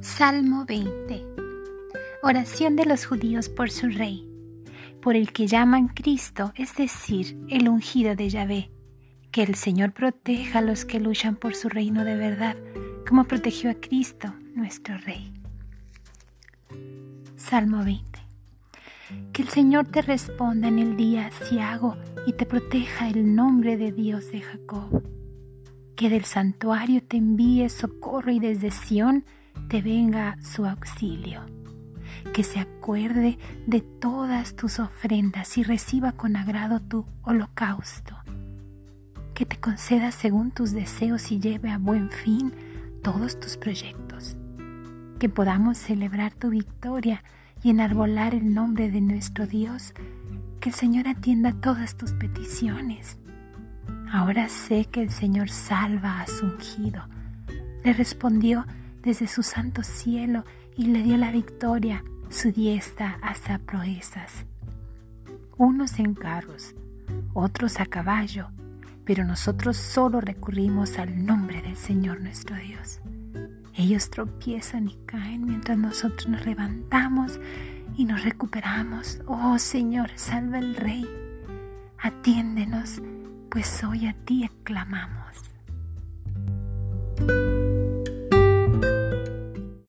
Salmo 20. Oración de los judíos por su rey, por el que llaman Cristo, es decir, el ungido de Yahvé. Que el Señor proteja a los que luchan por su reino de verdad, como protegió a Cristo, nuestro Rey. Salmo 20. Que el Señor te responda en el día ciago y te proteja el nombre de Dios de Jacob. Que del santuario te envíe socorro y desde Sión te venga su auxilio. Que se acuerde de todas tus ofrendas y reciba con agrado tu holocausto. Que te conceda según tus deseos y lleve a buen fin todos tus proyectos. Que podamos celebrar tu victoria y enarbolar el nombre de nuestro Dios. Que el Señor atienda todas tus peticiones. Ahora sé que el Señor salva a su ungido. Le respondió desde su santo cielo y le dio la victoria, su diestra hasta proezas. Unos en carros, otros a caballo, pero nosotros solo recurrimos al nombre del Señor nuestro Dios. Ellos tropiezan y caen mientras nosotros nos levantamos y nos recuperamos. Oh Señor, salva el Rey. Atiéndenos, pues hoy a ti clamamos.